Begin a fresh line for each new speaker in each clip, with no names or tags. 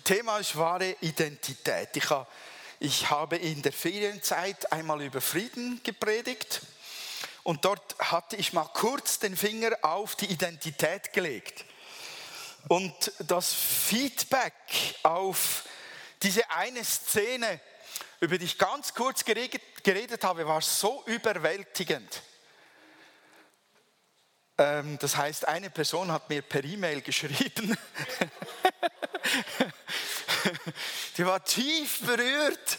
Thema ist wahre Identität. Ich, habe, ich habe in der Ferienzeit einmal über Frieden gepredigt und dort hatte ich mal kurz den Finger auf die Identität gelegt. Und das Feedback auf diese eine Szene, über die ich ganz kurz geredet, geredet habe, war so überwältigend. Ähm, das heißt, eine Person hat mir per E-Mail geschrieben, die war tief berührt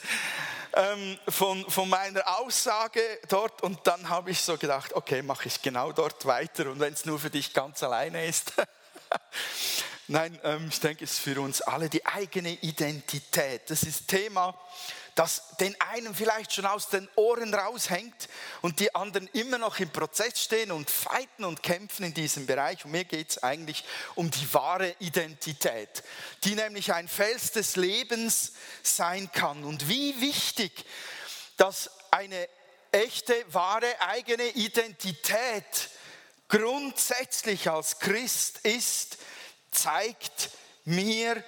ähm, von, von meiner Aussage dort und dann habe ich so gedacht, okay, mache ich genau dort weiter und wenn es nur für dich ganz alleine ist. Nein, ähm, ich denke, es ist für uns alle die eigene Identität. Das ist Thema das den einen vielleicht schon aus den Ohren raushängt und die anderen immer noch im Prozess stehen und fighten und kämpfen in diesem Bereich. Und mir geht es eigentlich um die wahre Identität, die nämlich ein Fels des Lebens sein kann. Und wie wichtig, dass eine echte, wahre eigene Identität grundsätzlich als Christ ist, zeigt mir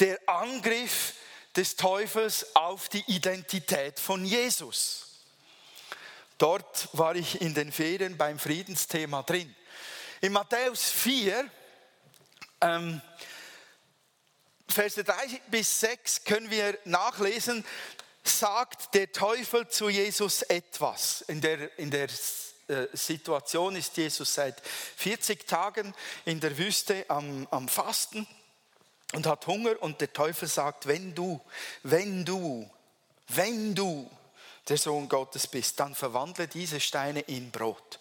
der Angriff des Teufels auf die Identität von Jesus. Dort war ich in den Ferien beim Friedensthema drin. In Matthäus 4, ähm, Verse 3 bis 6 können wir nachlesen, sagt der Teufel zu Jesus etwas. In der, in der äh, Situation ist Jesus seit 40 Tagen in der Wüste am, am Fasten und hat Hunger und der Teufel sagt, wenn du, wenn du, wenn du der Sohn Gottes bist, dann verwandle diese Steine in Brot.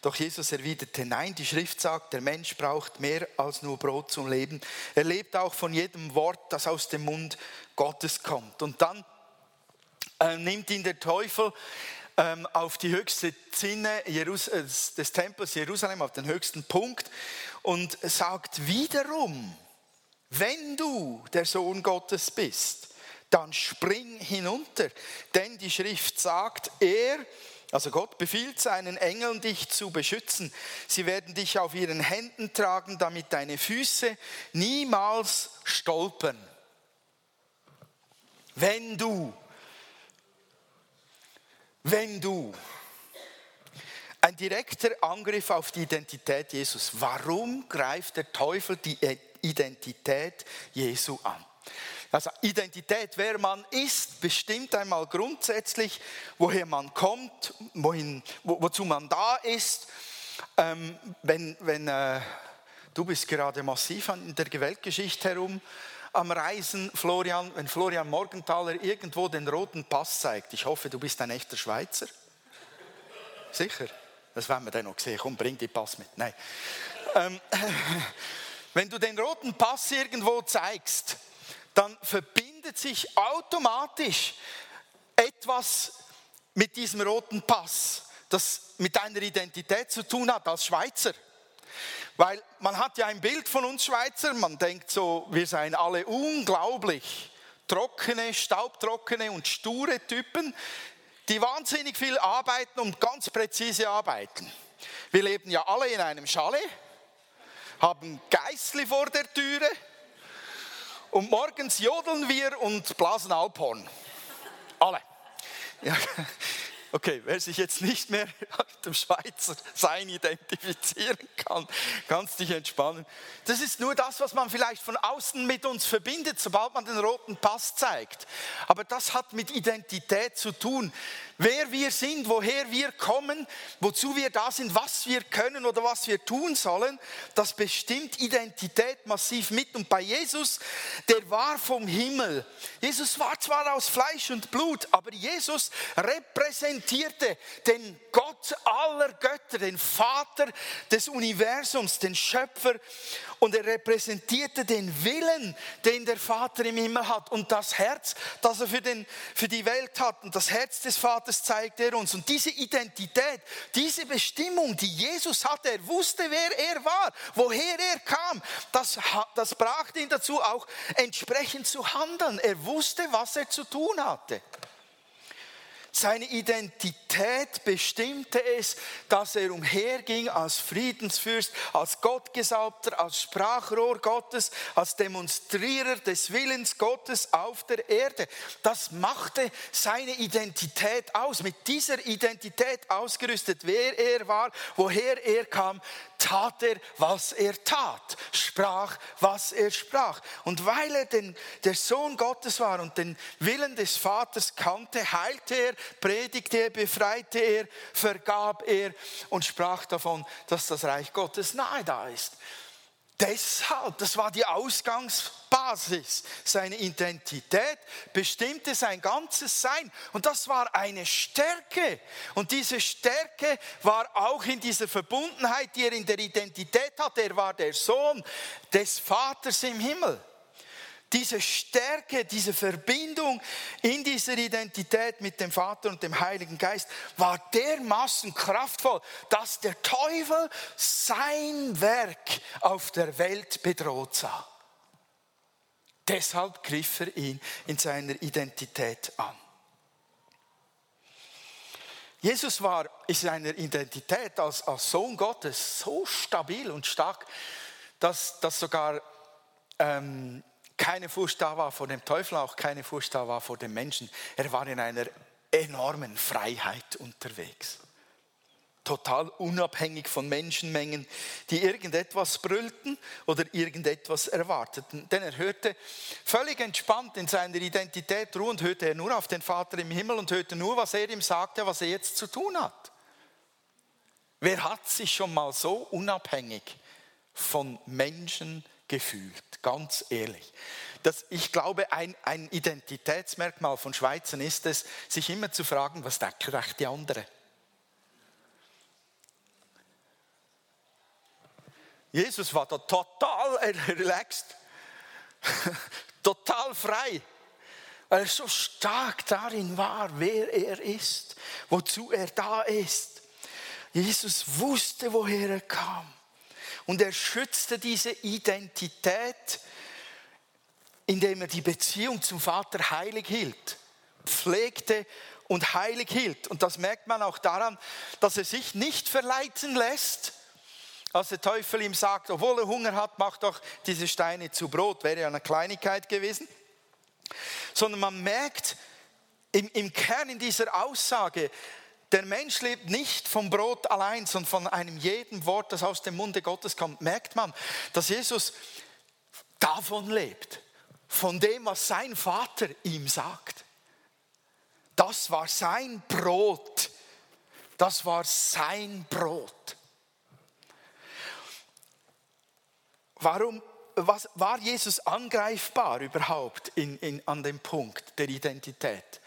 Doch Jesus erwiderte, nein, die Schrift sagt, der Mensch braucht mehr als nur Brot zum Leben. Er lebt auch von jedem Wort, das aus dem Mund Gottes kommt. Und dann äh, nimmt ihn der Teufel ähm, auf die höchste Zinne Jerus äh, des Tempels Jerusalem, auf den höchsten Punkt und sagt wiederum, wenn du der Sohn Gottes bist, dann spring hinunter, denn die Schrift sagt, er, also Gott befiehlt seinen Engeln, dich zu beschützen. Sie werden dich auf ihren Händen tragen, damit deine Füße niemals stolpern. Wenn du, wenn du, ein direkter Angriff auf die Identität Jesus. Warum greift der Teufel die Identität Jesu an. Also Identität, wer man ist, bestimmt einmal grundsätzlich, woher man kommt, wohin, wo, wozu man da ist. Ähm, wenn, wenn äh, du bist gerade massiv in der Weltgeschichte herum am Reisen, Florian, wenn Florian Morgenthaler irgendwo den roten Pass zeigt, ich hoffe, du bist ein echter Schweizer. Sicher? Das werden wir dann noch sehen. Komm, bring die Pass mit. Nein. Ähm, Wenn du den roten Pass irgendwo zeigst, dann verbindet sich automatisch etwas mit diesem roten Pass, das mit deiner Identität zu tun hat als Schweizer. Weil man hat ja ein Bild von uns Schweizer, man denkt so, wir seien alle unglaublich trockene, staubtrockene und sture Typen, die wahnsinnig viel arbeiten und ganz präzise arbeiten. Wir leben ja alle in einem Chalet haben Geißli vor der Türe und morgens jodeln wir und blasen Alphorn. Alle. Ja. Okay, wer sich jetzt nicht mehr mit dem Schweizer Sein identifizieren kann, kannst dich entspannen. Das ist nur das, was man vielleicht von außen mit uns verbindet, sobald man den roten Pass zeigt. Aber das hat mit Identität zu tun wer wir sind, woher wir kommen, wozu wir da sind, was wir können oder was wir tun sollen, das bestimmt Identität massiv mit. Und bei Jesus, der war vom Himmel. Jesus war zwar aus Fleisch und Blut, aber Jesus repräsentierte den Gott aller Götter, den Vater des Universums, den Schöpfer. Und er repräsentierte den Willen, den der Vater im Himmel hat und das Herz, das er für, den, für die Welt hat. Und das Herz des Vaters Vaters zeigt er uns. Und diese Identität, diese Bestimmung, die Jesus hatte, er wusste, wer er war, woher er kam, das, das brachte ihn dazu, auch entsprechend zu handeln. Er wusste, was er zu tun hatte. Seine Identität bestimmte es, dass er umherging als Friedensfürst, als Gottgesalbter, als Sprachrohr Gottes, als Demonstrierer des Willens Gottes auf der Erde. Das machte seine Identität aus. Mit dieser Identität ausgerüstet, wer er war, woher er kam, tat er, was er tat, sprach, was er sprach. Und weil er den, der Sohn Gottes war und den Willen des Vaters kannte, heilte er, predigte er, befreite er, vergab er und sprach davon, dass das Reich Gottes nahe da ist. Deshalb, das war die Ausgangsbasis. Seine Identität bestimmte sein ganzes Sein. Und das war eine Stärke. Und diese Stärke war auch in dieser Verbundenheit, die er in der Identität hatte. Er war der Sohn des Vaters im Himmel diese Stärke, diese Verbindung in dieser Identität mit dem Vater und dem Heiligen Geist war dermaßen kraftvoll, dass der Teufel sein Werk auf der Welt bedroht sah. Deshalb griff er ihn in seiner Identität an. Jesus war in seiner Identität als, als Sohn Gottes so stabil und stark, dass, dass sogar ähm, keine Furcht da war vor dem Teufel, auch keine Furcht da war vor dem Menschen. Er war in einer enormen Freiheit unterwegs. Total unabhängig von Menschenmengen, die irgendetwas brüllten oder irgendetwas erwarteten. Denn er hörte völlig entspannt in seiner Identität ruhend, hörte er nur auf den Vater im Himmel und hörte nur, was er ihm sagte, was er jetzt zu tun hat. Wer hat sich schon mal so unabhängig von Menschen gefühlt, ganz ehrlich. Das, ich glaube, ein, ein Identitätsmerkmal von Schweizern ist es, sich immer zu fragen, was denkt eigentlich die andere? Jesus war da total relaxed, total frei, weil er so stark darin war, wer er ist, wozu er da ist. Jesus wusste, woher er kam. Und er schützte diese Identität, indem er die Beziehung zum Vater heilig hielt, pflegte und heilig hielt. Und das merkt man auch daran, dass er sich nicht verleiten lässt, als der Teufel ihm sagt, obwohl er Hunger hat, mach doch diese Steine zu Brot, wäre ja eine Kleinigkeit gewesen. Sondern man merkt im, im Kern in dieser Aussage, der Mensch lebt nicht vom Brot allein, sondern von einem jeden Wort, das aus dem Munde Gottes kommt. Merkt man, dass Jesus davon lebt, von dem, was sein Vater ihm sagt. Das war sein Brot. Das war sein Brot. Warum was, war Jesus angreifbar überhaupt in, in, an dem Punkt der Identität?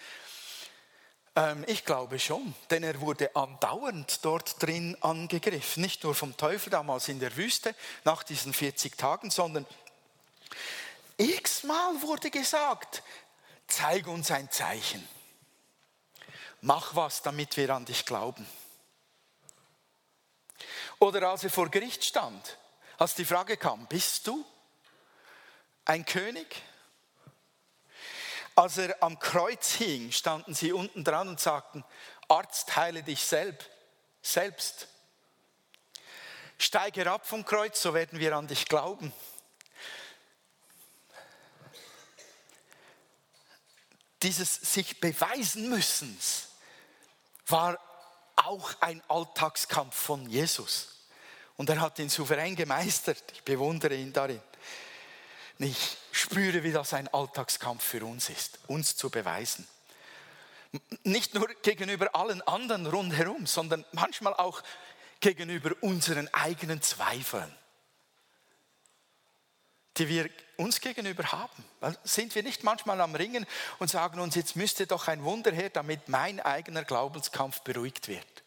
Ähm, ich glaube schon, denn er wurde andauernd dort drin angegriffen. Nicht nur vom Teufel damals in der Wüste nach diesen 40 Tagen, sondern x-mal wurde gesagt, zeig uns ein Zeichen. Mach was, damit wir an dich glauben. Oder als er vor Gericht stand, als die Frage kam, bist du ein König? Als er am Kreuz hing, standen sie unten dran und sagten, Arzt, heile dich selbst. selbst. Steige ab vom Kreuz, so werden wir an dich glauben. Dieses sich beweisen müssen war auch ein Alltagskampf von Jesus. Und er hat ihn souverän gemeistert. Ich bewundere ihn darin. Ich spüre, wie das ein Alltagskampf für uns ist, uns zu beweisen. Nicht nur gegenüber allen anderen rundherum, sondern manchmal auch gegenüber unseren eigenen Zweifeln, die wir uns gegenüber haben. Sind wir nicht manchmal am Ringen und sagen uns, jetzt müsste doch ein Wunder her, damit mein eigener Glaubenskampf beruhigt wird.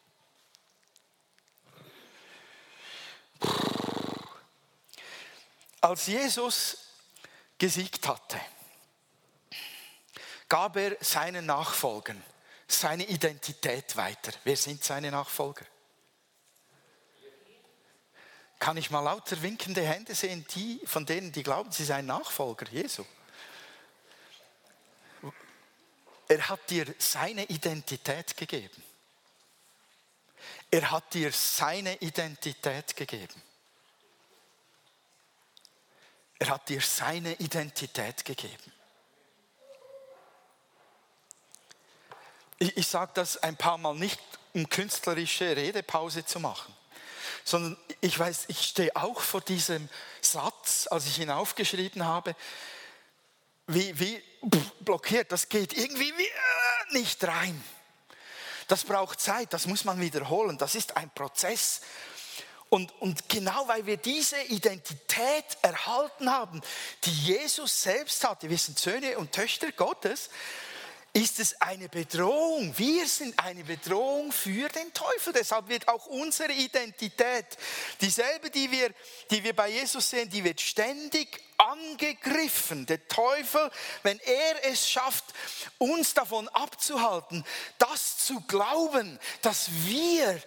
Als Jesus gesiegt hatte, gab er seinen Nachfolgern seine Identität weiter. Wer sind seine Nachfolger? Kann ich mal lauter winkende Hände sehen, die, von denen, die glauben, sie seien Nachfolger Jesu? er hat dir seine Identität gegeben. Er hat dir seine Identität gegeben. Er hat dir seine Identität gegeben. Ich, ich sage das ein paar Mal nicht, um künstlerische Redepause zu machen, sondern ich weiß, ich stehe auch vor diesem Satz, als ich ihn aufgeschrieben habe, wie, wie blockiert, das geht irgendwie äh, nicht rein. Das braucht Zeit, das muss man wiederholen, das ist ein Prozess. Und, und genau weil wir diese Identität erhalten haben, die Jesus selbst hatte, wir sind Söhne und Töchter Gottes, ist es eine Bedrohung. Wir sind eine Bedrohung für den Teufel. Deshalb wird auch unsere Identität, dieselbe, die wir, die wir bei Jesus sehen, die wird ständig angegriffen. Der Teufel, wenn er es schafft, uns davon abzuhalten, das zu glauben, dass wir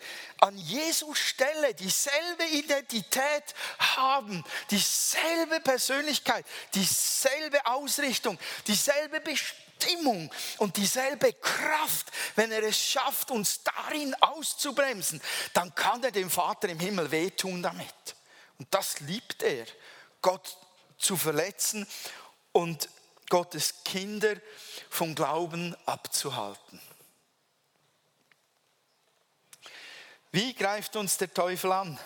an Jesus Stelle dieselbe Identität haben, dieselbe Persönlichkeit, dieselbe Ausrichtung, dieselbe Bestimmung und dieselbe Kraft, wenn er es schafft, uns darin auszubremsen, dann kann er dem Vater im Himmel wehtun damit. Und das liebt er. Gott zu verletzen und Gottes Kinder vom Glauben abzuhalten. Wie greift uns der Teufel an?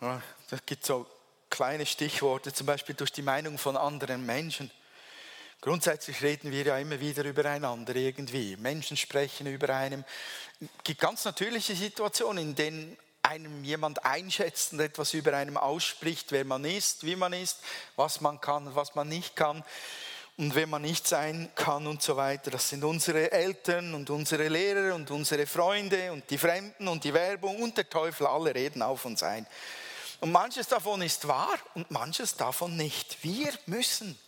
Da gibt so kleine Stichworte, zum Beispiel durch die Meinung von anderen Menschen. Grundsätzlich reden wir ja immer wieder übereinander irgendwie. Menschen sprechen über einem. Es gibt ganz natürliche Situationen, in denen einem jemand einschätzt und etwas über einem ausspricht, wer man ist, wie man ist, was man kann, was man nicht kann und wer man nicht sein kann und so weiter. Das sind unsere Eltern und unsere Lehrer und unsere Freunde und die Fremden und die Werbung und der Teufel, alle reden auf uns ein. Und manches davon ist wahr und manches davon nicht. Wir müssen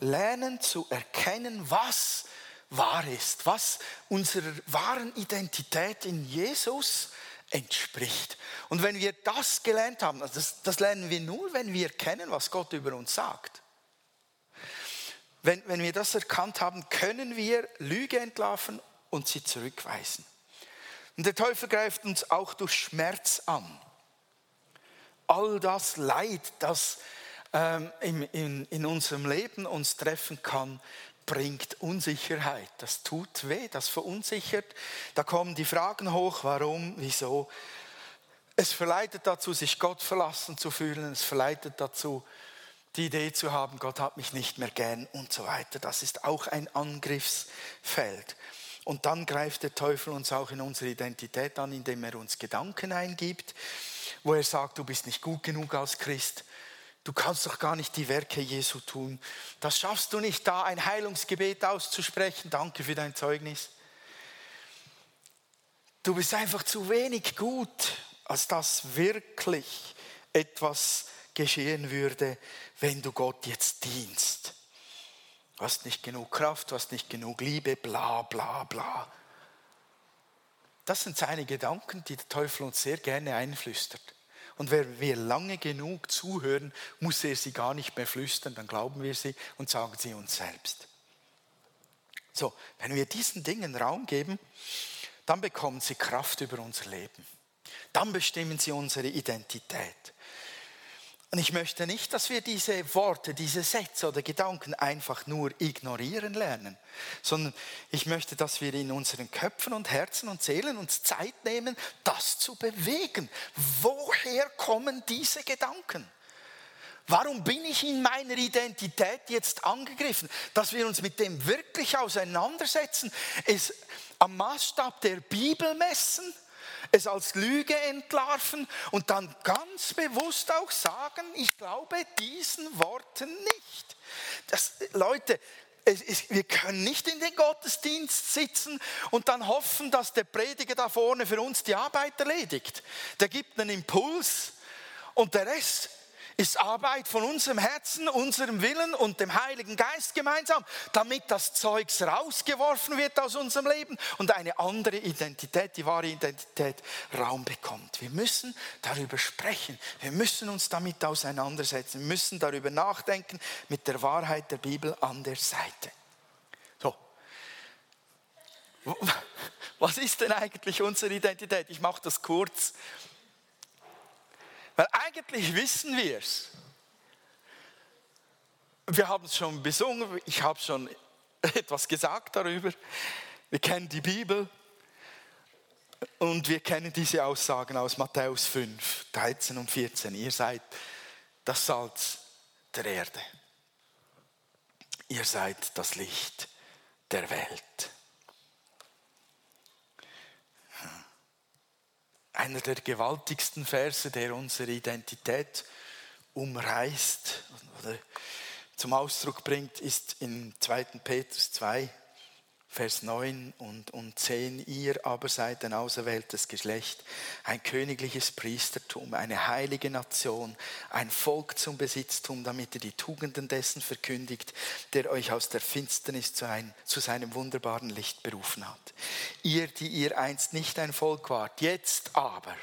lernen zu erkennen, was wahr ist, was unserer wahren Identität in Jesus entspricht. Und wenn wir das gelernt haben, also das, das lernen wir nur, wenn wir kennen, was Gott über uns sagt. Wenn, wenn wir das erkannt haben, können wir Lüge entlarven und sie zurückweisen. Und der Teufel greift uns auch durch Schmerz an. All das Leid, das ähm, in, in, in unserem Leben uns treffen kann, bringt Unsicherheit. Das tut weh, das verunsichert. Da kommen die Fragen hoch, warum, wieso. Es verleitet dazu, sich Gott verlassen zu fühlen. Es verleitet dazu, die Idee zu haben, Gott hat mich nicht mehr gern und so weiter. Das ist auch ein Angriffsfeld. Und dann greift der Teufel uns auch in unsere Identität an, indem er uns Gedanken eingibt, wo er sagt, du bist nicht gut genug als Christ, Du kannst doch gar nicht die Werke Jesu tun. Das schaffst du nicht, da ein Heilungsgebet auszusprechen. Danke für dein Zeugnis. Du bist einfach zu wenig gut, als dass wirklich etwas geschehen würde, wenn du Gott jetzt dienst. Du hast nicht genug Kraft, du hast nicht genug Liebe, bla bla bla. Das sind seine Gedanken, die der Teufel uns sehr gerne einflüstert. Und wenn wir lange genug zuhören, muss er sie gar nicht mehr flüstern, dann glauben wir sie und sagen sie uns selbst. So, wenn wir diesen Dingen Raum geben, dann bekommen sie Kraft über unser Leben. Dann bestimmen sie unsere Identität. Und ich möchte nicht, dass wir diese Worte, diese Sätze oder Gedanken einfach nur ignorieren lernen, sondern ich möchte, dass wir in unseren Köpfen und Herzen und Seelen uns Zeit nehmen, das zu bewegen. Woher kommen diese Gedanken? Warum bin ich in meiner Identität jetzt angegriffen? Dass wir uns mit dem wirklich auseinandersetzen, es am Maßstab der Bibel messen es als Lüge entlarven und dann ganz bewusst auch sagen, ich glaube diesen Worten nicht. Das, Leute, ist, wir können nicht in den Gottesdienst sitzen und dann hoffen, dass der Prediger da vorne für uns die Arbeit erledigt. Der gibt einen Impuls und der Rest ist Arbeit von unserem Herzen, unserem Willen und dem Heiligen Geist gemeinsam, damit das Zeugs rausgeworfen wird aus unserem Leben und eine andere Identität, die wahre Identität, Raum bekommt. Wir müssen darüber sprechen. Wir müssen uns damit auseinandersetzen. Wir müssen darüber nachdenken mit der Wahrheit der Bibel an der Seite. So. Was ist denn eigentlich unsere Identität? Ich mache das kurz. Weil eigentlich wissen wir es. Wir haben es schon besungen, ich habe schon etwas gesagt darüber. Wir kennen die Bibel und wir kennen diese Aussagen aus Matthäus 5, 13 und 14. Ihr seid das Salz der Erde. Ihr seid das Licht der Welt. Einer der gewaltigsten Verse, der unsere Identität umreißt oder zum Ausdruck bringt, ist in 2. Petrus 2, Vers 9 und, und 10. Ihr aber seid ein auserwähltes Geschlecht, ein königliches Priestertum, eine heilige Nation, ein Volk zum Besitztum, damit ihr die Tugenden dessen verkündigt, der euch aus der Finsternis zu, ein, zu seinem wunderbaren Licht berufen hat. Ihr, die ihr einst nicht ein Volk wart, jetzt aber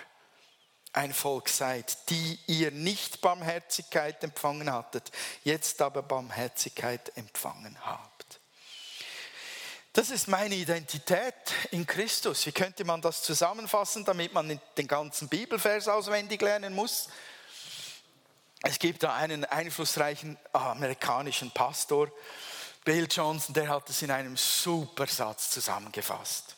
ein Volk seid, die ihr nicht Barmherzigkeit empfangen hattet, jetzt aber Barmherzigkeit empfangen habt. Das ist meine Identität in Christus. Wie könnte man das zusammenfassen, damit man den ganzen Bibelvers auswendig lernen muss? Es gibt da einen einflussreichen amerikanischen Pastor, Bill Johnson, der hat es in einem super Satz zusammengefasst.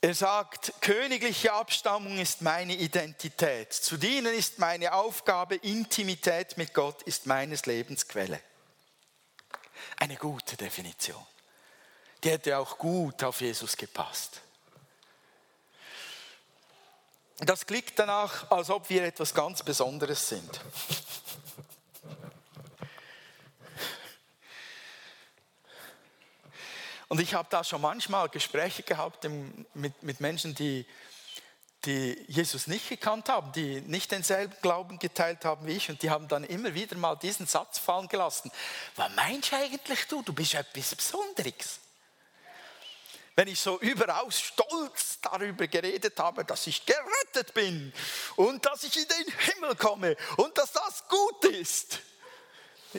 Er sagt, königliche Abstammung ist meine Identität. Zu dienen ist meine Aufgabe, Intimität mit Gott ist meines Lebens Quelle. Eine gute Definition die hätte auch gut auf Jesus gepasst. Das klingt danach, als ob wir etwas ganz Besonderes sind. Und ich habe da schon manchmal Gespräche gehabt mit, mit Menschen, die, die Jesus nicht gekannt haben, die nicht denselben Glauben geteilt haben wie ich und die haben dann immer wieder mal diesen Satz fallen gelassen. Was meinst du eigentlich du? Du bist etwas Besonderes wenn ich so überaus stolz darüber geredet habe, dass ich gerettet bin und dass ich in den Himmel komme und dass das gut ist.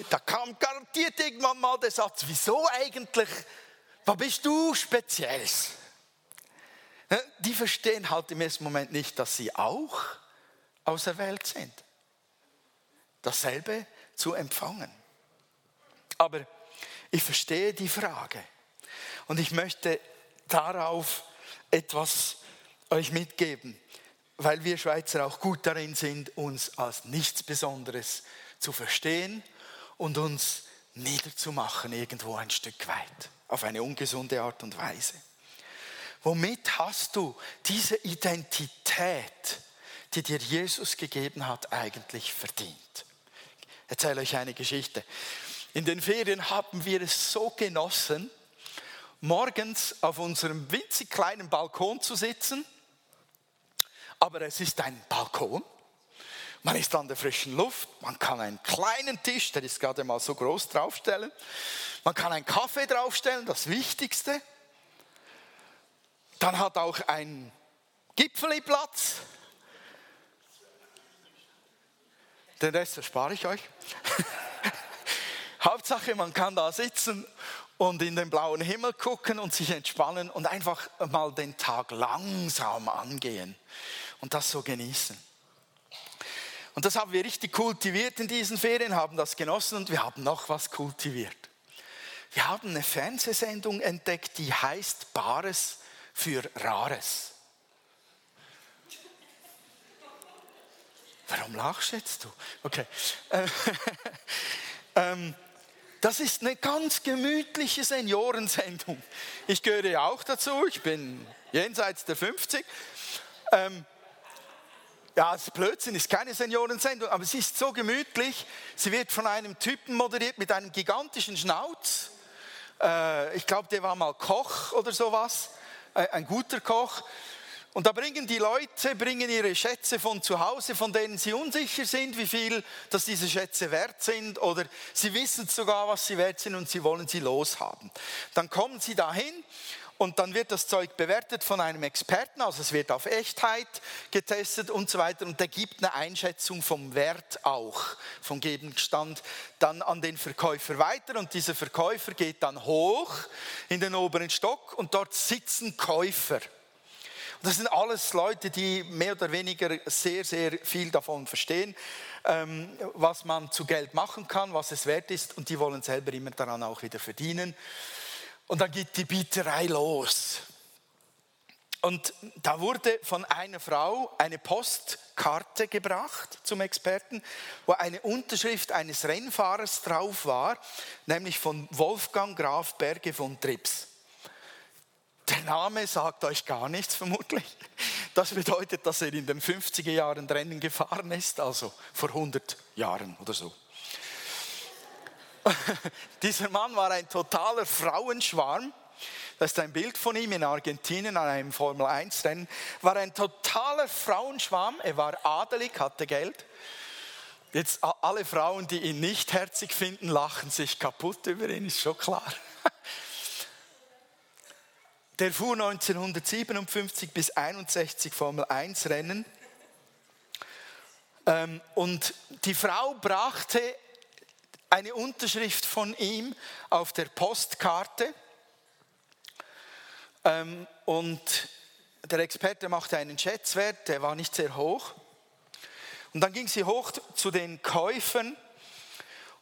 Da kam garantiert irgendwann mal der Satz, wieso eigentlich, was bist du Spezielles? Die verstehen halt im ersten Moment nicht, dass sie auch auserwählt sind. Dasselbe zu empfangen. Aber ich verstehe die Frage. Und ich möchte darauf etwas euch mitgeben, weil wir Schweizer auch gut darin sind, uns als nichts Besonderes zu verstehen und uns niederzumachen irgendwo ein Stück weit, auf eine ungesunde Art und Weise. Womit hast du diese Identität, die dir Jesus gegeben hat, eigentlich verdient? Ich erzähle euch eine Geschichte. In den Ferien haben wir es so genossen, morgens auf unserem winzig kleinen Balkon zu sitzen. Aber es ist ein Balkon. Man ist an der frischen Luft. Man kann einen kleinen Tisch, der ist gerade mal so groß, draufstellen. Man kann einen Kaffee draufstellen, das Wichtigste. Dann hat auch ein Gipfeli Platz. Den Rest erspare ich euch. Hauptsache, man kann da sitzen und in den blauen Himmel gucken und sich entspannen und einfach mal den Tag langsam angehen und das so genießen. Und das haben wir richtig kultiviert in diesen Ferien, haben das genossen und wir haben noch was kultiviert. Wir haben eine Fernsehsendung entdeckt, die heißt Bares für Rares. Warum lachst jetzt du? Okay. ähm, das ist eine ganz gemütliche Seniorensendung. Ich gehöre ja auch dazu, ich bin jenseits der 50. Ähm, ja, das Blödsinn ist keine Seniorensendung, aber sie ist so gemütlich. Sie wird von einem Typen moderiert mit einem gigantischen Schnauz. Äh, ich glaube, der war mal Koch oder sowas, äh, ein guter Koch. Und da bringen die Leute, bringen ihre Schätze von zu Hause, von denen sie unsicher sind, wie viel, dass diese Schätze wert sind, oder sie wissen sogar, was sie wert sind und sie wollen sie loshaben. Dann kommen sie dahin und dann wird das Zeug bewertet von einem Experten, also es wird auf Echtheit getestet und so weiter und der gibt eine Einschätzung vom Wert auch, vom Gegenstand dann an den Verkäufer weiter und dieser Verkäufer geht dann hoch in den oberen Stock und dort sitzen Käufer. Das sind alles Leute, die mehr oder weniger sehr, sehr viel davon verstehen, ähm, was man zu Geld machen kann, was es wert ist und die wollen selber immer daran auch wieder verdienen. Und dann geht die Bieterei los. Und da wurde von einer Frau eine Postkarte gebracht zum Experten, wo eine Unterschrift eines Rennfahrers drauf war, nämlich von Wolfgang Graf Berge von Trips. Der Name sagt euch gar nichts vermutlich. Das bedeutet, dass er in den 50er Jahren Rennen gefahren ist, also vor 100 Jahren oder so. Dieser Mann war ein totaler Frauenschwarm. Das ist ein Bild von ihm in Argentinien an einem Formel 1 Rennen. War ein totaler Frauenschwarm. Er war adelig, hatte Geld. Jetzt alle Frauen, die ihn nicht herzig finden, lachen sich kaputt über ihn, ist schon klar. Der fuhr 1957 bis 61 Formel 1 Rennen. Ähm, und die Frau brachte eine Unterschrift von ihm auf der Postkarte. Ähm, und der Experte machte einen Schätzwert, der war nicht sehr hoch. Und dann ging sie hoch zu den Käufern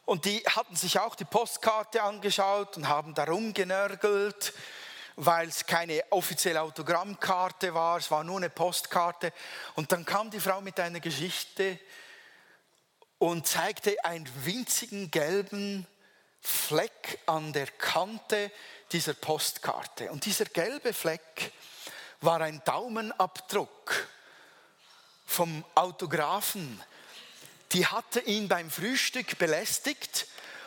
und die hatten sich auch die Postkarte angeschaut und haben darum genörgelt weil es keine offizielle Autogrammkarte war, es war nur eine Postkarte. Und dann kam die Frau mit einer Geschichte und zeigte einen winzigen gelben Fleck an der Kante dieser Postkarte. Und dieser gelbe Fleck war ein Daumenabdruck vom Autografen. Die hatte ihn beim Frühstück belästigt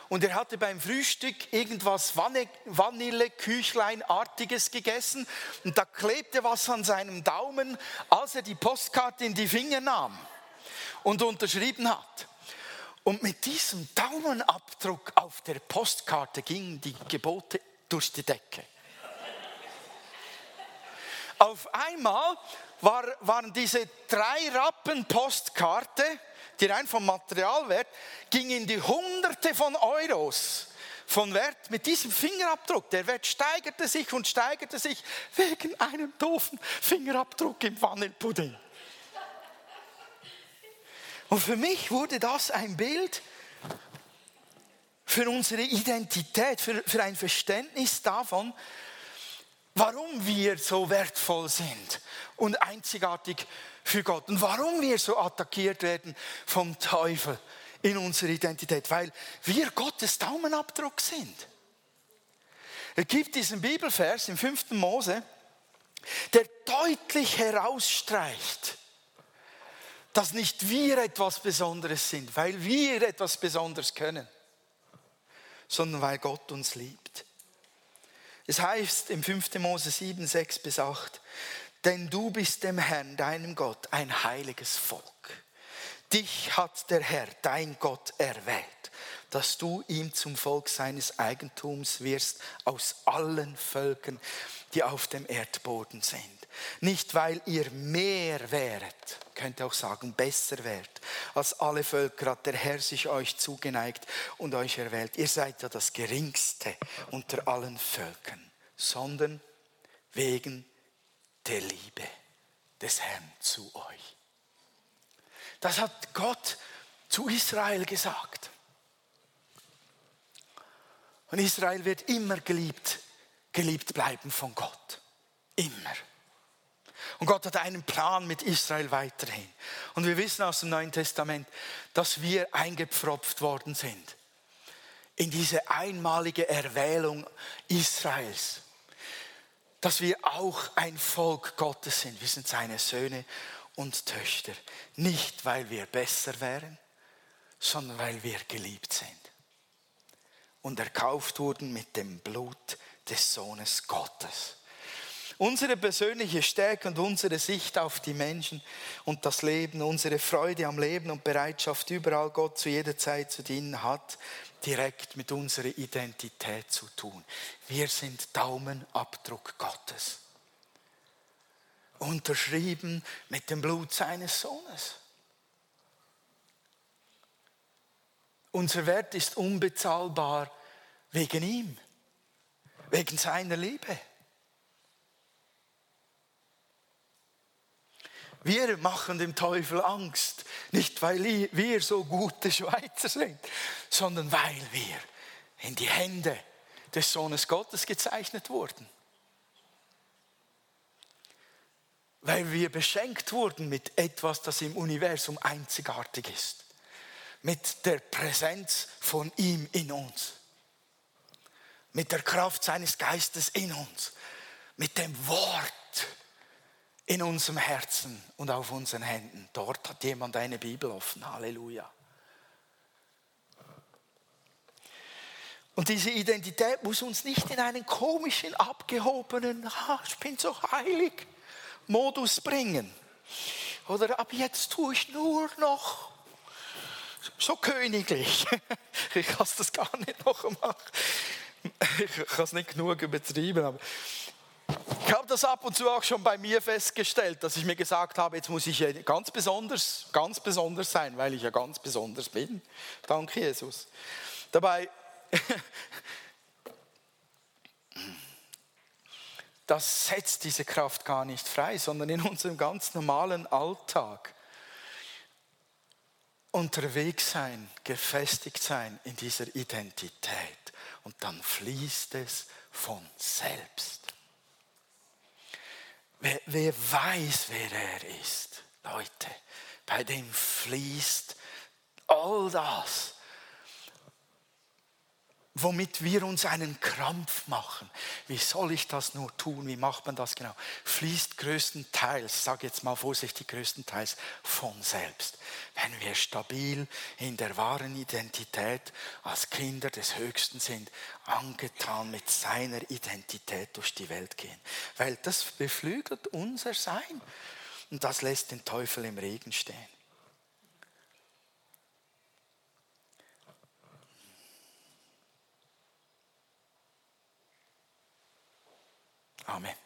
und er hatte beim Frühstück irgendwas Vanilleküchleinartiges gegessen und da klebte was an seinem Daumen, als er die Postkarte in die Finger nahm und unterschrieben hat. Und mit diesem Daumenabdruck auf der Postkarte gingen die Gebote durch die Decke. Auf einmal war, waren diese drei Rappen Postkarte die rein vom Materialwert, ging in die Hunderte von Euros von Wert mit diesem Fingerabdruck. Der Wert steigerte sich und steigerte sich wegen einem doofen Fingerabdruck im Vanillepudding. Und für mich wurde das ein Bild für unsere Identität, für, für ein Verständnis davon, warum wir so wertvoll sind und einzigartig für Gott und warum wir so attackiert werden vom Teufel in unserer Identität, weil wir Gottes Daumenabdruck sind. Es gibt diesen Bibelvers im 5. Mose, der deutlich herausstreicht, dass nicht wir etwas Besonderes sind, weil wir etwas Besonderes können, sondern weil Gott uns liebt. Es heißt im 5. Mose 7, 6 bis 8, denn du bist dem Herrn, deinem Gott, ein heiliges Volk. Dich hat der Herr, dein Gott, erwählt, dass du ihm zum Volk seines Eigentums wirst aus allen Völkern, die auf dem Erdboden sind. Nicht weil ihr mehr wäret, könnt ihr auch sagen, besser wärt als alle Völker, hat der Herr sich euch zugeneigt und euch erwählt. Ihr seid ja das Geringste unter allen Völkern, sondern wegen der Liebe des Herrn zu euch. Das hat Gott zu Israel gesagt. Und Israel wird immer geliebt, geliebt bleiben von Gott. Immer. Und Gott hat einen Plan mit Israel weiterhin. Und wir wissen aus dem Neuen Testament, dass wir eingepfropft worden sind in diese einmalige Erwählung Israels dass wir auch ein Volk Gottes sind. Wir sind seine Söhne und Töchter. Nicht, weil wir besser wären, sondern weil wir geliebt sind. Und erkauft wurden mit dem Blut des Sohnes Gottes. Unsere persönliche Stärke und unsere Sicht auf die Menschen und das Leben, unsere Freude am Leben und Bereitschaft, überall Gott zu jeder Zeit zu dienen, hat direkt mit unserer Identität zu tun. Wir sind Daumenabdruck Gottes. Unterschrieben mit dem Blut seines Sohnes. Unser Wert ist unbezahlbar wegen ihm, wegen seiner Liebe. Wir machen dem Teufel Angst, nicht weil wir so gute Schweizer sind, sondern weil wir in die Hände des Sohnes Gottes gezeichnet wurden. Weil wir beschenkt wurden mit etwas, das im Universum einzigartig ist. Mit der Präsenz von ihm in uns. Mit der Kraft seines Geistes in uns. Mit dem Wort in unserem Herzen und auf unseren Händen. Dort hat jemand eine Bibel offen. Halleluja. Und diese Identität muss uns nicht in einen komischen, abgehobenen, ah, ich bin so heilig, Modus bringen. Oder ab jetzt tue ich nur noch so königlich. Ich kann das gar nicht noch machen. Ich kann es nicht genug übertrieben, aber ich habe das ab und zu auch schon bei mir festgestellt, dass ich mir gesagt habe, jetzt muss ich ja ganz besonders, ganz besonders sein, weil ich ja ganz besonders bin. Danke, Jesus. Dabei, das setzt diese Kraft gar nicht frei, sondern in unserem ganz normalen Alltag unterwegs sein, gefestigt sein in dieser Identität. Und dann fließt es von selbst. Wer, wer weiß, wer er ist, Leute, bei dem fließt all das, womit wir uns einen Krampf machen. Wie soll ich das nur tun? Wie macht man das genau? Fließt größtenteils, sage jetzt mal vorsichtig, größtenteils von selbst. Wenn wir stabil in der wahren Identität als Kinder des Höchsten sind, angetan mit seiner Identität durch die Welt gehen. Weil das beflügelt unser Sein und das lässt den Teufel im Regen stehen. Amen.